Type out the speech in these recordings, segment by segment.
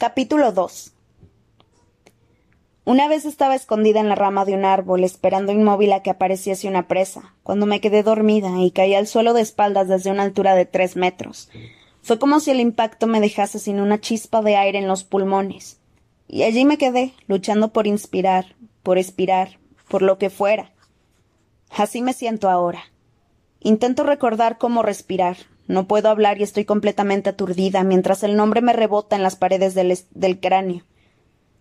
Capítulo 2 Una vez estaba escondida en la rama de un árbol, esperando inmóvil a que apareciese una presa, cuando me quedé dormida y caí al suelo de espaldas desde una altura de tres metros. Fue como si el impacto me dejase sin una chispa de aire en los pulmones. Y allí me quedé, luchando por inspirar, por expirar, por lo que fuera. Así me siento ahora. Intento recordar cómo respirar, no puedo hablar y estoy completamente aturdida mientras el nombre me rebota en las paredes del, cráneo.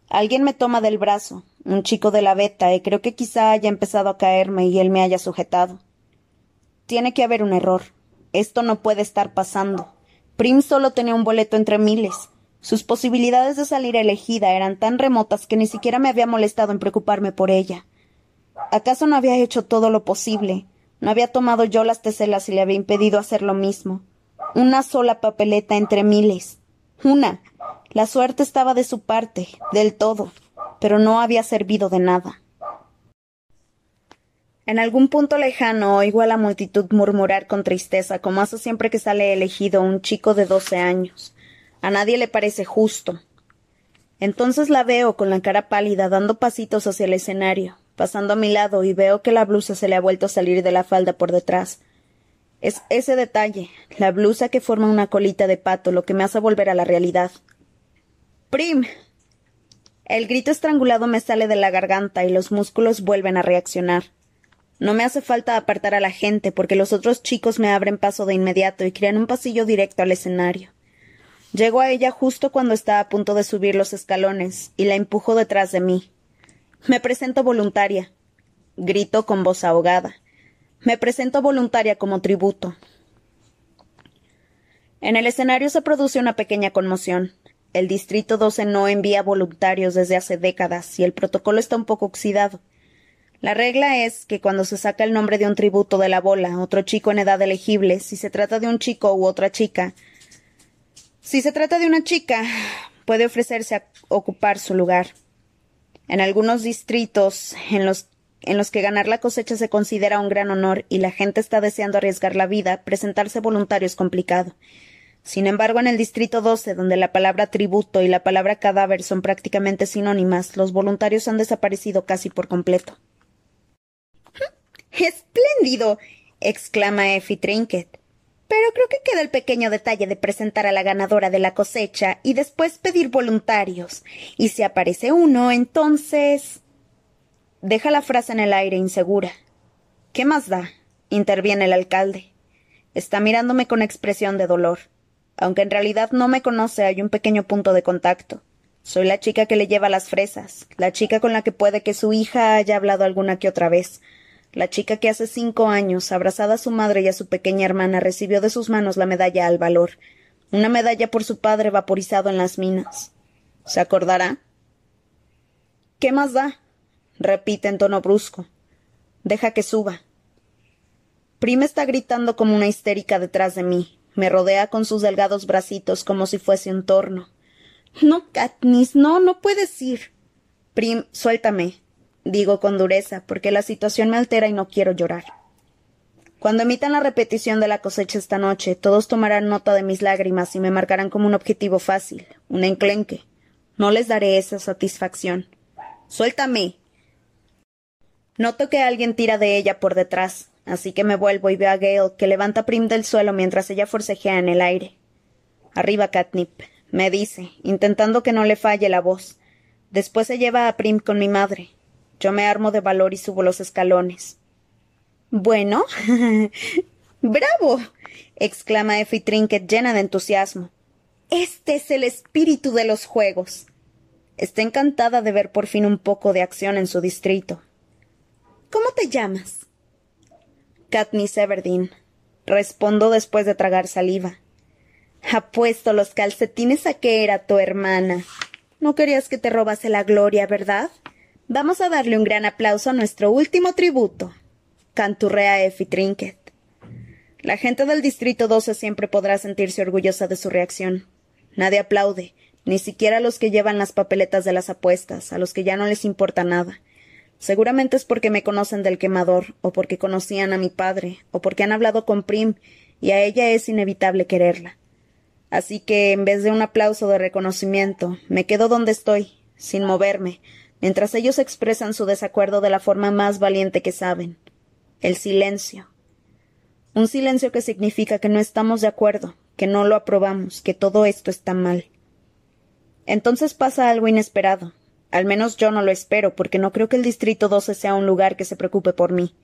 Alguien me toma del brazo, un chico de la beta, y creo que quizá haya empezado a caerme y él me haya sujetado. Tiene que haber un error. Esto no puede estar pasando. Prim solo tenía un boleto entre miles. Sus posibilidades de salir elegida eran tan remotas que ni siquiera me había molestado en preocuparme por ella. ¿Acaso no había hecho todo lo posible? No había tomado yo las teselas y le había impedido hacer lo mismo. Una sola papeleta entre miles. Una. La suerte estaba de su parte, del todo, pero no había servido de nada. En algún punto lejano oigo a la multitud murmurar con tristeza, como hace siempre que sale elegido un chico de doce años. A nadie le parece justo. Entonces la veo con la cara pálida dando pasitos hacia el escenario, pasando a mi lado y veo que la blusa se le ha vuelto a salir de la falda por detrás. Es ese detalle, la blusa que forma una colita de pato, lo que me hace volver a la realidad. Prim. El grito estrangulado me sale de la garganta y los músculos vuelven a reaccionar. No me hace falta apartar a la gente porque los otros chicos me abren paso de inmediato y crean un pasillo directo al escenario. Llego a ella justo cuando está a punto de subir los escalones y la empujo detrás de mí. Me presento voluntaria. Grito con voz ahogada. Me presento voluntaria como tributo. En el escenario se produce una pequeña conmoción. El Distrito 12 no envía voluntarios desde hace décadas y el protocolo está un poco oxidado. La regla es que cuando se saca el nombre de un tributo de la bola, otro chico en edad elegible, si se trata de un chico u otra chica, si se trata de una chica, puede ofrecerse a ocupar su lugar. En algunos distritos en los, en los que ganar la cosecha se considera un gran honor y la gente está deseando arriesgar la vida, presentarse voluntario es complicado. Sin embargo, en el distrito 12, donde la palabra tributo y la palabra cadáver son prácticamente sinónimas, los voluntarios han desaparecido casi por completo. ¡Espléndido! exclama Effie Trinket. Pero creo que queda el pequeño detalle de presentar a la ganadora de la cosecha y después pedir voluntarios. Y si aparece uno, entonces. Deja la frase en el aire insegura. ¿Qué más da? interviene el alcalde. Está mirándome con expresión de dolor. Aunque en realidad no me conoce, hay un pequeño punto de contacto. Soy la chica que le lleva las fresas, la chica con la que puede que su hija haya hablado alguna que otra vez, la chica que hace cinco años, abrazada a su madre y a su pequeña hermana, recibió de sus manos la medalla al valor, una medalla por su padre vaporizado en las minas. ¿Se acordará? ¿Qué más da? repite en tono brusco. Deja que suba. Prima está gritando como una histérica detrás de mí. Me rodea con sus delgados bracitos como si fuese un torno. No, Katniss, no, no puedes ir. Prim, suéltame digo con dureza, porque la situación me altera y no quiero llorar. Cuando emitan la repetición de la cosecha esta noche, todos tomarán nota de mis lágrimas y me marcarán como un objetivo fácil, un enclenque. No les daré esa satisfacción. Suéltame. Noto que alguien tira de ella por detrás, así que me vuelvo y veo a Gale, que levanta Prim del suelo mientras ella forcejea en el aire. Arriba, Catnip, me dice, intentando que no le falle la voz. Después se lleva a Prim con mi madre. Yo me armo de valor y subo los escalones. Bueno. ¡Bravo! exclama Effie Trinket llena de entusiasmo. Este es el espíritu de los juegos. Está encantada de ver por fin un poco de acción en su distrito. ¿Cómo te llamas? Katniss Everdeen. Respondo después de tragar saliva. Apuesto los calcetines a que era tu hermana. No querías que te robase la gloria, ¿verdad? Vamos a darle un gran aplauso a nuestro último tributo. Canturrea Effie Trinket. La gente del Distrito 12 siempre podrá sentirse orgullosa de su reacción. Nadie aplaude, ni siquiera a los que llevan las papeletas de las apuestas, a los que ya no les importa nada. Seguramente es porque me conocen del quemador, o porque conocían a mi padre, o porque han hablado con Prim, y a ella es inevitable quererla. Así que, en vez de un aplauso de reconocimiento, me quedo donde estoy, sin moverme, mientras ellos expresan su desacuerdo de la forma más valiente que saben. El silencio. Un silencio que significa que no estamos de acuerdo, que no lo aprobamos, que todo esto está mal. Entonces pasa algo inesperado. Al menos yo no lo espero, porque no creo que el Distrito 12 sea un lugar que se preocupe por mí.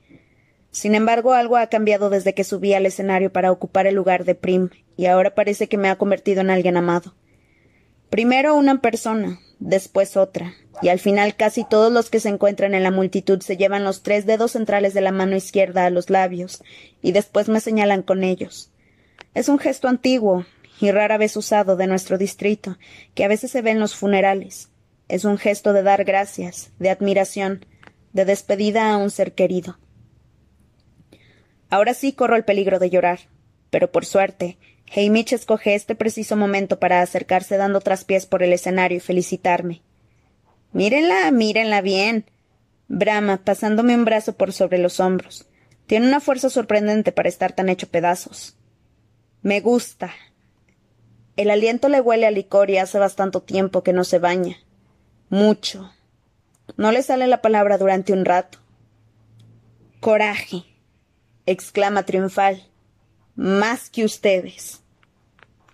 Sin embargo, algo ha cambiado desde que subí al escenario para ocupar el lugar de Prim, y ahora parece que me ha convertido en alguien amado. Primero una persona, después otra, y al final casi todos los que se encuentran en la multitud se llevan los tres dedos centrales de la mano izquierda a los labios, y después me señalan con ellos. Es un gesto antiguo, y rara vez usado de nuestro distrito, que a veces se ve en los funerales. Es un gesto de dar gracias, de admiración, de despedida a un ser querido. Ahora sí corro el peligro de llorar, pero por suerte, Hamish escoge este preciso momento para acercarse dando traspiés por el escenario y felicitarme. Mírenla, mírenla bien. Brama, pasándome un brazo por sobre los hombros. Tiene una fuerza sorprendente para estar tan hecho pedazos. Me gusta, el aliento le huele a licor y hace bastante tiempo que no se baña. Mucho. No le sale la palabra durante un rato. Coraje. exclama triunfal. Más que ustedes.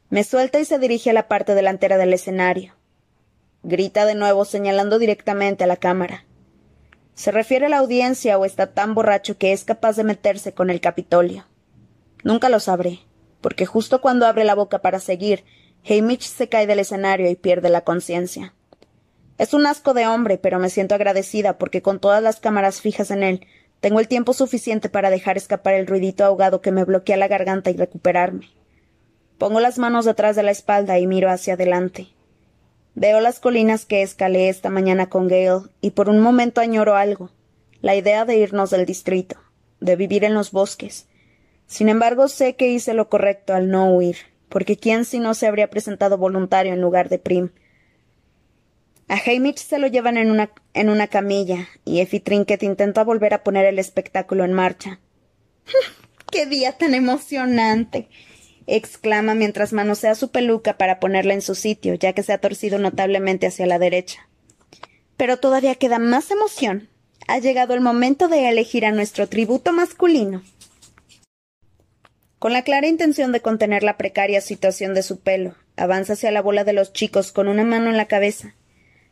Me suelta y se dirige a la parte delantera del escenario. Grita de nuevo señalando directamente a la cámara. ¿Se refiere a la audiencia o está tan borracho que es capaz de meterse con el Capitolio? Nunca lo sabré porque justo cuando abre la boca para seguir, Hamish se cae del escenario y pierde la conciencia. Es un asco de hombre, pero me siento agradecida porque con todas las cámaras fijas en él, tengo el tiempo suficiente para dejar escapar el ruidito ahogado que me bloquea la garganta y recuperarme. Pongo las manos detrás de la espalda y miro hacia adelante. Veo las colinas que escalé esta mañana con Gale y por un momento añoro algo, la idea de irnos del distrito, de vivir en los bosques, sin embargo, sé que hice lo correcto al no huir, porque quién si no se habría presentado voluntario en lugar de Prim. A Hamish se lo llevan en una, en una camilla, y Effie Trinket intenta volver a poner el espectáculo en marcha. ¡Qué día tan emocionante! exclama mientras manosea su peluca para ponerla en su sitio, ya que se ha torcido notablemente hacia la derecha. Pero todavía queda más emoción. Ha llegado el momento de elegir a nuestro tributo masculino. Con la clara intención de contener la precaria situación de su pelo, avanza hacia la bola de los chicos con una mano en la cabeza.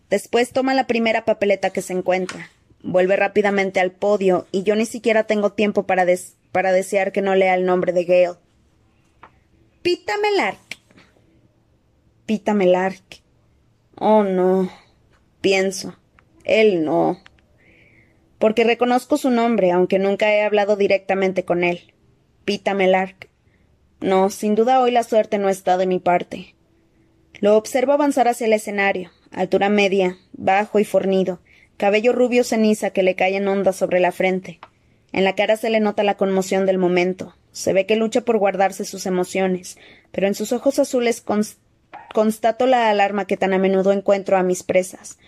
Después toma la primera papeleta que se encuentra. Vuelve rápidamente al podio y yo ni siquiera tengo tiempo para, para desear que no lea el nombre de Gale. Pita Melark. Pita Melark. Oh, no. Pienso. Él no. Porque reconozco su nombre, aunque nunca he hablado directamente con él. Pita Melark. No, sin duda hoy la suerte no está de mi parte. Lo observo avanzar hacia el escenario, altura media, bajo y fornido, cabello rubio ceniza que le cae en ondas sobre la frente. En la cara se le nota la conmoción del momento. Se ve que lucha por guardarse sus emociones, pero en sus ojos azules constato la alarma que tan a menudo encuentro a mis presas.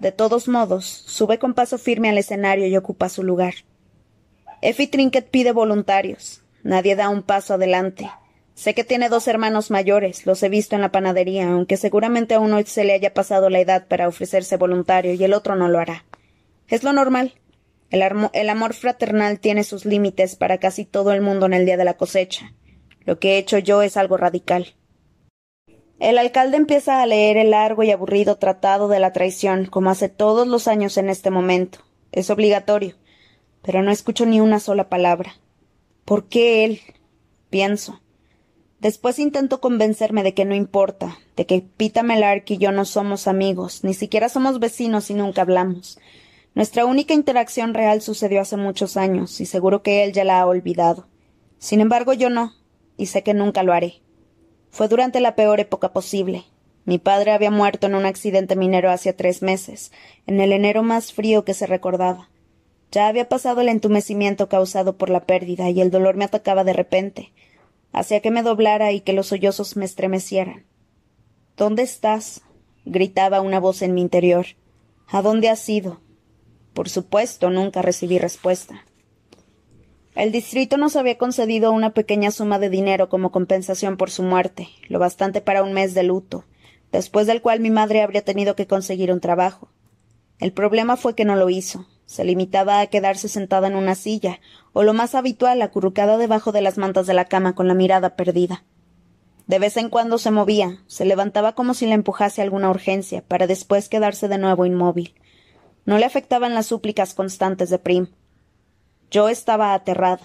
De todos modos, sube con paso firme al escenario y ocupa su lugar. Effie Trinket pide voluntarios. Nadie da un paso adelante. Sé que tiene dos hermanos mayores, los he visto en la panadería, aunque seguramente a uno se le haya pasado la edad para ofrecerse voluntario y el otro no lo hará. Es lo normal. El, amor fraternal tiene sus límites para casi todo el mundo en el día de la cosecha. Lo que he hecho yo es algo radical. El alcalde empieza a leer el largo y aburrido tratado de la traición, como hace todos los años en este momento. Es obligatorio. Pero no escucho ni una sola palabra. ¿Por qué él? pienso. Después intento convencerme de que no importa, de que Pita Melark y yo no somos amigos, ni siquiera somos vecinos y nunca hablamos. Nuestra única interacción real sucedió hace muchos años, y seguro que él ya la ha olvidado. Sin embargo, yo no, y sé que nunca lo haré. Fue durante la peor época posible. Mi padre había muerto en un accidente minero hacía tres meses, en el enero más frío que se recordaba. Ya había pasado el entumecimiento causado por la pérdida y el dolor me atacaba de repente. Hacía que me doblara y que los sollozos me estremecieran. ¿Dónde estás? gritaba una voz en mi interior. ¿A dónde has ido? Por supuesto, nunca recibí respuesta. El distrito nos había concedido una pequeña suma de dinero como compensación por su muerte, lo bastante para un mes de luto, después del cual mi madre habría tenido que conseguir un trabajo. El problema fue que no lo hizo. Se limitaba a quedarse sentada en una silla, o lo más habitual, acurrucada debajo de las mantas de la cama con la mirada perdida. De vez en cuando se movía, se levantaba como si le empujase alguna urgencia, para después quedarse de nuevo inmóvil. No le afectaban las súplicas constantes de Prim. Yo estaba aterrada.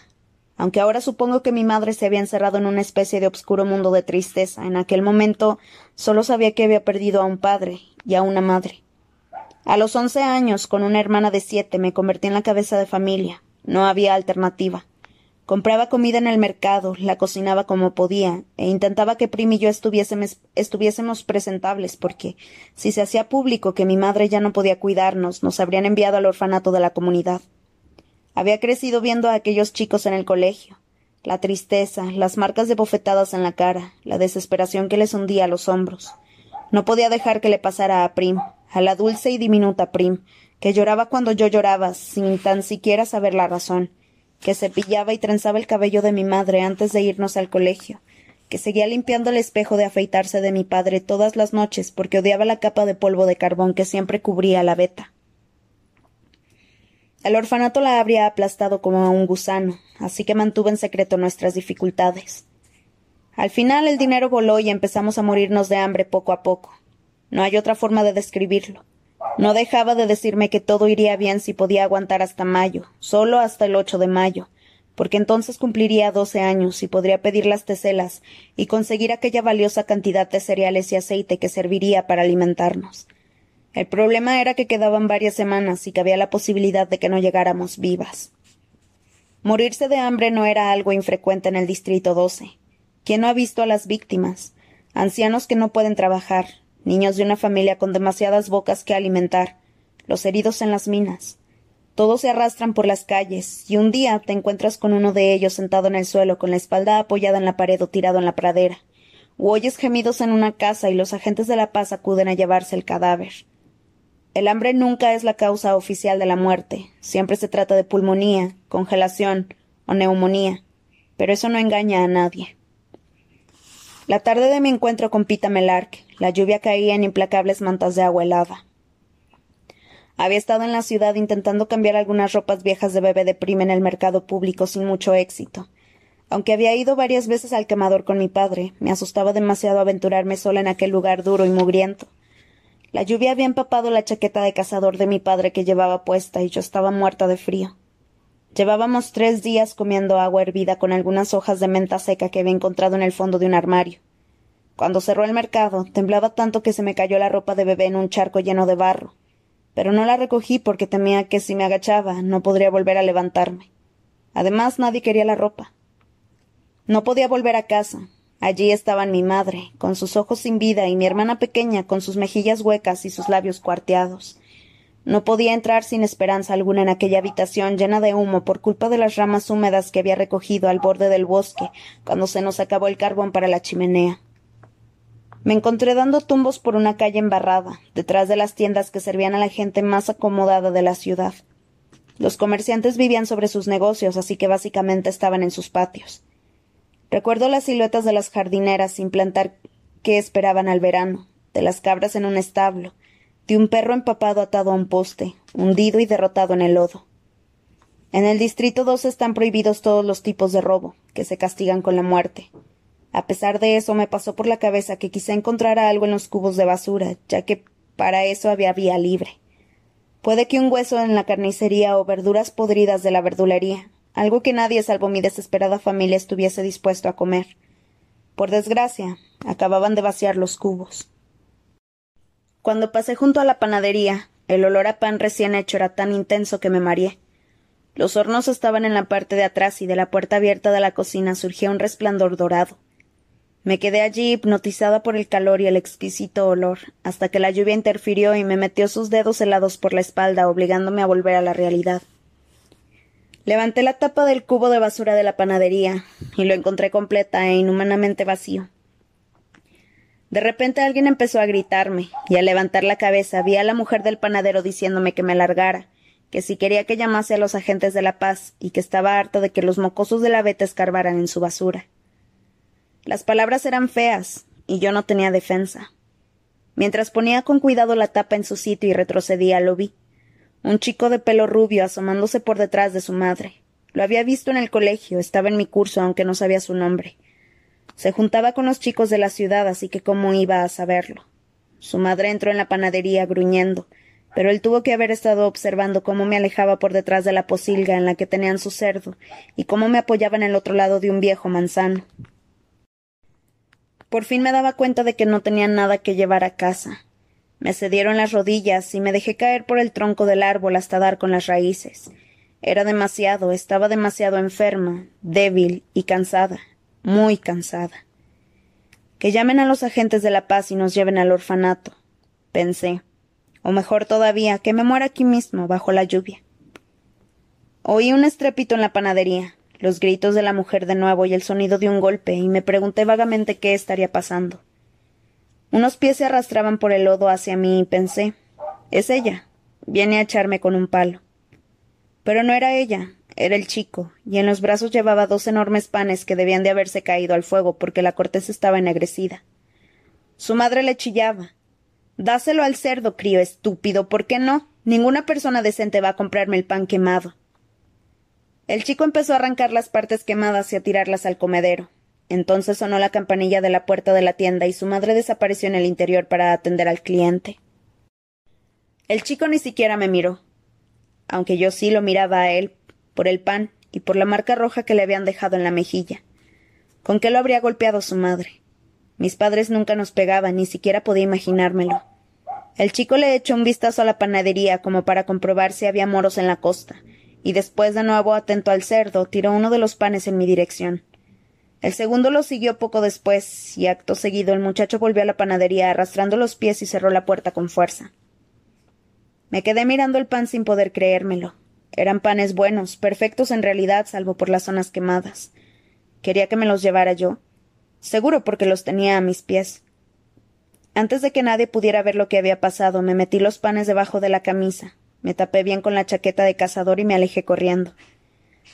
Aunque ahora supongo que mi madre se había encerrado en una especie de obscuro mundo de tristeza, en aquel momento solo sabía que había perdido a un padre y a una madre. A los once años, con una hermana de siete, me convertí en la cabeza de familia. No había alternativa. Compraba comida en el mercado, la cocinaba como podía, e intentaba que Prim y yo estuviésemos, presentables, porque si se hacía público que mi madre ya no podía cuidarnos, nos habrían enviado al orfanato de la comunidad. Había crecido viendo a aquellos chicos en el colegio. La tristeza, las marcas de bofetadas en la cara, la desesperación que les hundía los hombros. No podía dejar que le pasara a Prim, a la dulce y diminuta Prim, que lloraba cuando yo lloraba, sin tan siquiera saber la razón, que cepillaba y trenzaba el cabello de mi madre antes de irnos al colegio, que seguía limpiando el espejo de afeitarse de mi padre todas las noches porque odiaba la capa de polvo de carbón que siempre cubría la veta. El orfanato la habría aplastado como a un gusano, así que mantuve en secreto nuestras dificultades. Al final el dinero voló y empezamos a morirnos de hambre poco a poco. No hay otra forma de describirlo. No dejaba de decirme que todo iría bien si podía aguantar hasta mayo, solo hasta el 8 de mayo, porque entonces cumpliría doce años y podría pedir las teselas y conseguir aquella valiosa cantidad de cereales y aceite que serviría para alimentarnos. El problema era que quedaban varias semanas y que había la posibilidad de que no llegáramos vivas. Morirse de hambre no era algo infrecuente en el Distrito 12. ¿Quién no ha visto a las víctimas? Ancianos que no pueden trabajar, niños de una familia con demasiadas bocas que alimentar, los heridos en las minas. Todos se arrastran por las calles, y un día te encuentras con uno de ellos sentado en el suelo con la espalda apoyada en la pared o tirado en la pradera. O oyes gemidos en una casa y los agentes de la paz acuden a llevarse el cadáver. El hambre nunca es la causa oficial de la muerte. Siempre se trata de pulmonía, congelación o neumonía. Pero eso no engaña a nadie. La tarde de mi encuentro con Pita Melark, la lluvia caía en implacables mantas de agua helada. Había estado en la ciudad intentando cambiar algunas ropas viejas de bebé de prima en el mercado público sin mucho éxito. Aunque había ido varias veces al quemador con mi padre, me asustaba demasiado aventurarme sola en aquel lugar duro y mugriento. La lluvia había empapado la chaqueta de cazador de mi padre que llevaba puesta y yo estaba muerta de frío. Llevábamos tres días comiendo agua hervida con algunas hojas de menta seca que había encontrado en el fondo de un armario. Cuando cerró el mercado, temblaba tanto que se me cayó la ropa de bebé en un charco lleno de barro. Pero no la recogí porque temía que si me agachaba no podría volver a levantarme. Además, nadie quería la ropa. No podía volver a casa, Allí estaban mi madre, con sus ojos sin vida, y mi hermana pequeña, con sus mejillas huecas y sus labios cuarteados. No podía entrar sin esperanza alguna en aquella habitación llena de humo por culpa de las ramas húmedas que había recogido al borde del bosque cuando se nos acabó el carbón para la chimenea. Me encontré dando tumbos por una calle embarrada, detrás de las tiendas que servían a la gente más acomodada de la ciudad. Los comerciantes vivían sobre sus negocios, así que básicamente estaban en sus patios. Recuerdo las siluetas de las jardineras sin plantar que esperaban al verano, de las cabras en un establo, de un perro empapado atado a un poste, hundido y derrotado en el lodo. En el Distrito 2 están prohibidos todos los tipos de robo, que se castigan con la muerte. A pesar de eso, me pasó por la cabeza que quizá encontrara algo en los cubos de basura, ya que para eso había vía libre. Puede que un hueso en la carnicería o verduras podridas de la verdulería, algo que nadie salvo mi desesperada familia estuviese dispuesto a comer. Por desgracia, acababan de vaciar los cubos. Cuando pasé junto a la panadería, el olor a pan recién hecho era tan intenso que me mareé. Los hornos estaban en la parte de atrás y de la puerta abierta de la cocina surgía un resplandor dorado. Me quedé allí hipnotizada por el calor y el exquisito olor, hasta que la lluvia interfirió y me metió sus dedos helados por la espalda, obligándome a volver a la realidad. Levanté la tapa del cubo de basura de la panadería y lo encontré completa e inhumanamente vacío. De repente alguien empezó a gritarme, y al levantar la cabeza vi a la mujer del panadero diciéndome que me largara, que si quería que llamase a los agentes de la paz y que estaba harta de que los mocosos de la veta escarbaran en su basura. Las palabras eran feas, y yo no tenía defensa. Mientras ponía con cuidado la tapa en su sitio y retrocedía, lo vi. Un chico de pelo rubio asomándose por detrás de su madre. Lo había visto en el colegio, estaba en mi curso, aunque no sabía su nombre. Se juntaba con los chicos de la ciudad, así que cómo iba a saberlo. Su madre entró en la panadería gruñendo, pero él tuvo que haber estado observando cómo me alejaba por detrás de la posilga en la que tenían su cerdo y cómo me apoyaba en el otro lado de un viejo manzano. Por fin me daba cuenta de que no tenía nada que llevar a casa. Me cedieron las rodillas y me dejé caer por el tronco del árbol hasta dar con las raíces. Era demasiado, estaba demasiado enferma, débil y cansada, muy cansada. Que llamen a los agentes de la paz y nos lleven al orfanato, pensé. O mejor todavía, que me muera aquí mismo, bajo la lluvia. Oí un estrépito en la panadería los gritos de la mujer de nuevo y el sonido de un golpe, y me pregunté vagamente qué estaría pasando. Unos pies se arrastraban por el lodo hacia mí y pensé es ella. Viene a echarme con un palo. Pero no era ella, era el chico, y en los brazos llevaba dos enormes panes que debían de haberse caído al fuego porque la corteza estaba ennegrecida. Su madre le chillaba. Dáselo al cerdo, crío estúpido, ¿por qué no? Ninguna persona decente va a comprarme el pan quemado. El chico empezó a arrancar las partes quemadas y a tirarlas al comedero. Entonces sonó la campanilla de la puerta de la tienda y su madre desapareció en el interior para atender al cliente. El chico ni siquiera me miró, aunque yo sí lo miraba a él, por el pan y por la marca roja que le habían dejado en la mejilla. ¿Con qué lo habría golpeado su madre? Mis padres nunca nos pegaban, ni siquiera podía imaginármelo. El chico le echó un vistazo a la panadería como para comprobar si había moros en la costa, y después de nuevo atento al cerdo, tiró uno de los panes en mi dirección. El segundo lo siguió poco después, y acto seguido el muchacho volvió a la panadería arrastrando los pies y cerró la puerta con fuerza. Me quedé mirando el pan sin poder creérmelo. Eran panes buenos, perfectos en realidad, salvo por las zonas quemadas. Quería que me los llevara yo. Seguro porque los tenía a mis pies. Antes de que nadie pudiera ver lo que había pasado, me metí los panes debajo de la camisa, me tapé bien con la chaqueta de cazador y me alejé corriendo.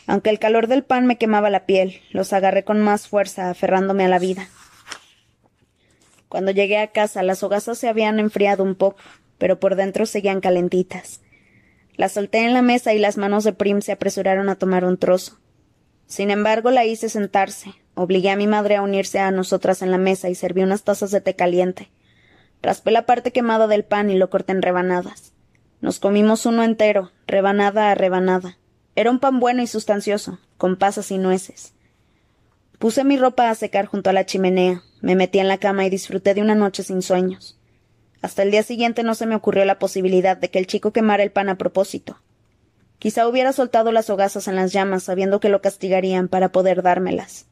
Aunque el calor del pan me quemaba la piel, los agarré con más fuerza, aferrándome a la vida. Cuando llegué a casa, las hogazas se habían enfriado un poco, pero por dentro seguían calentitas. Las solté en la mesa y las manos de Prim se apresuraron a tomar un trozo. Sin embargo, la hice sentarse, obligué a mi madre a unirse a nosotras en la mesa y serví unas tazas de té caliente. Raspé la parte quemada del pan y lo corté en rebanadas. Nos comimos uno entero, rebanada a rebanada. Era un pan bueno y sustancioso, con pasas y nueces. Puse mi ropa a secar junto a la chimenea, me metí en la cama y disfruté de una noche sin sueños. Hasta el día siguiente no se me ocurrió la posibilidad de que el chico quemara el pan a propósito. Quizá hubiera soltado las hogazas en las llamas sabiendo que lo castigarían para poder dármelas.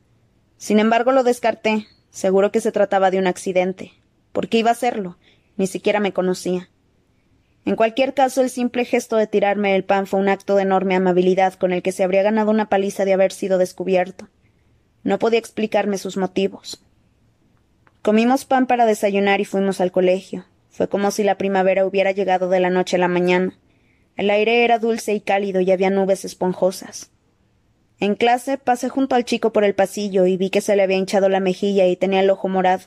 Sin embargo, lo descarté, seguro que se trataba de un accidente. ¿Por qué iba a hacerlo? Ni siquiera me conocía. En cualquier caso, el simple gesto de tirarme el pan fue un acto de enorme amabilidad con el que se habría ganado una paliza de haber sido descubierto. No podía explicarme sus motivos. Comimos pan para desayunar y fuimos al colegio. Fue como si la primavera hubiera llegado de la noche a la mañana. El aire era dulce y cálido y había nubes esponjosas. En clase pasé junto al chico por el pasillo y vi que se le había hinchado la mejilla y tenía el ojo morado.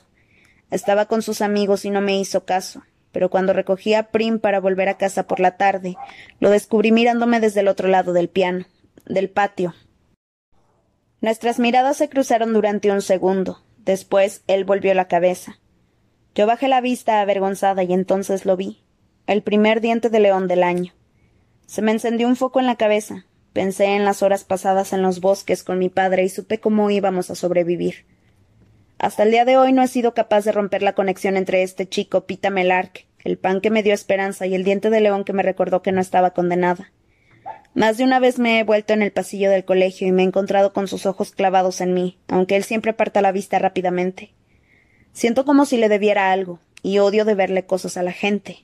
Estaba con sus amigos y no me hizo caso pero cuando recogí a Prim para volver a casa por la tarde, lo descubrí mirándome desde el otro lado del piano, del patio. Nuestras miradas se cruzaron durante un segundo. Después él volvió la cabeza. Yo bajé la vista avergonzada y entonces lo vi. El primer diente de león del año. Se me encendió un foco en la cabeza. Pensé en las horas pasadas en los bosques con mi padre y supe cómo íbamos a sobrevivir. Hasta el día de hoy no he sido capaz de romper la conexión entre este chico Pita Melark, el pan que me dio esperanza y el diente de león que me recordó que no estaba condenada. Más de una vez me he vuelto en el pasillo del colegio y me he encontrado con sus ojos clavados en mí, aunque él siempre aparta la vista rápidamente. Siento como si le debiera algo, y odio deberle cosas a la gente.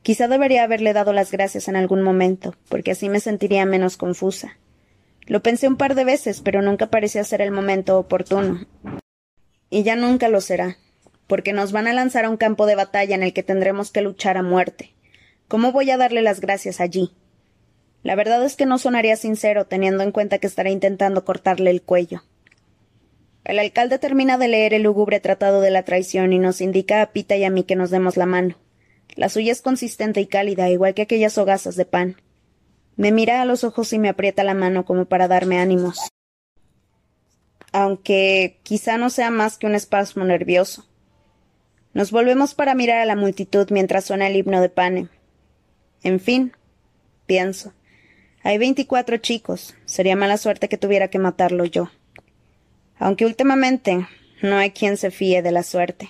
Quizá debería haberle dado las gracias en algún momento, porque así me sentiría menos confusa. Lo pensé un par de veces, pero nunca parecía ser el momento oportuno y ya nunca lo será, porque nos van a lanzar a un campo de batalla en el que tendremos que luchar a muerte. ¿Cómo voy a darle las gracias allí? La verdad es que no sonaría sincero, teniendo en cuenta que estará intentando cortarle el cuello. El alcalde termina de leer el lúgubre tratado de la traición y nos indica a Pita y a mí que nos demos la mano. La suya es consistente y cálida, igual que aquellas hogazas de pan. Me mira a los ojos y me aprieta la mano como para darme ánimos. Aunque quizá no sea más que un espasmo nervioso. Nos volvemos para mirar a la multitud mientras suena el himno de Pane. En fin, pienso. Hay veinticuatro chicos. Sería mala suerte que tuviera que matarlo yo. Aunque últimamente no hay quien se fíe de la suerte.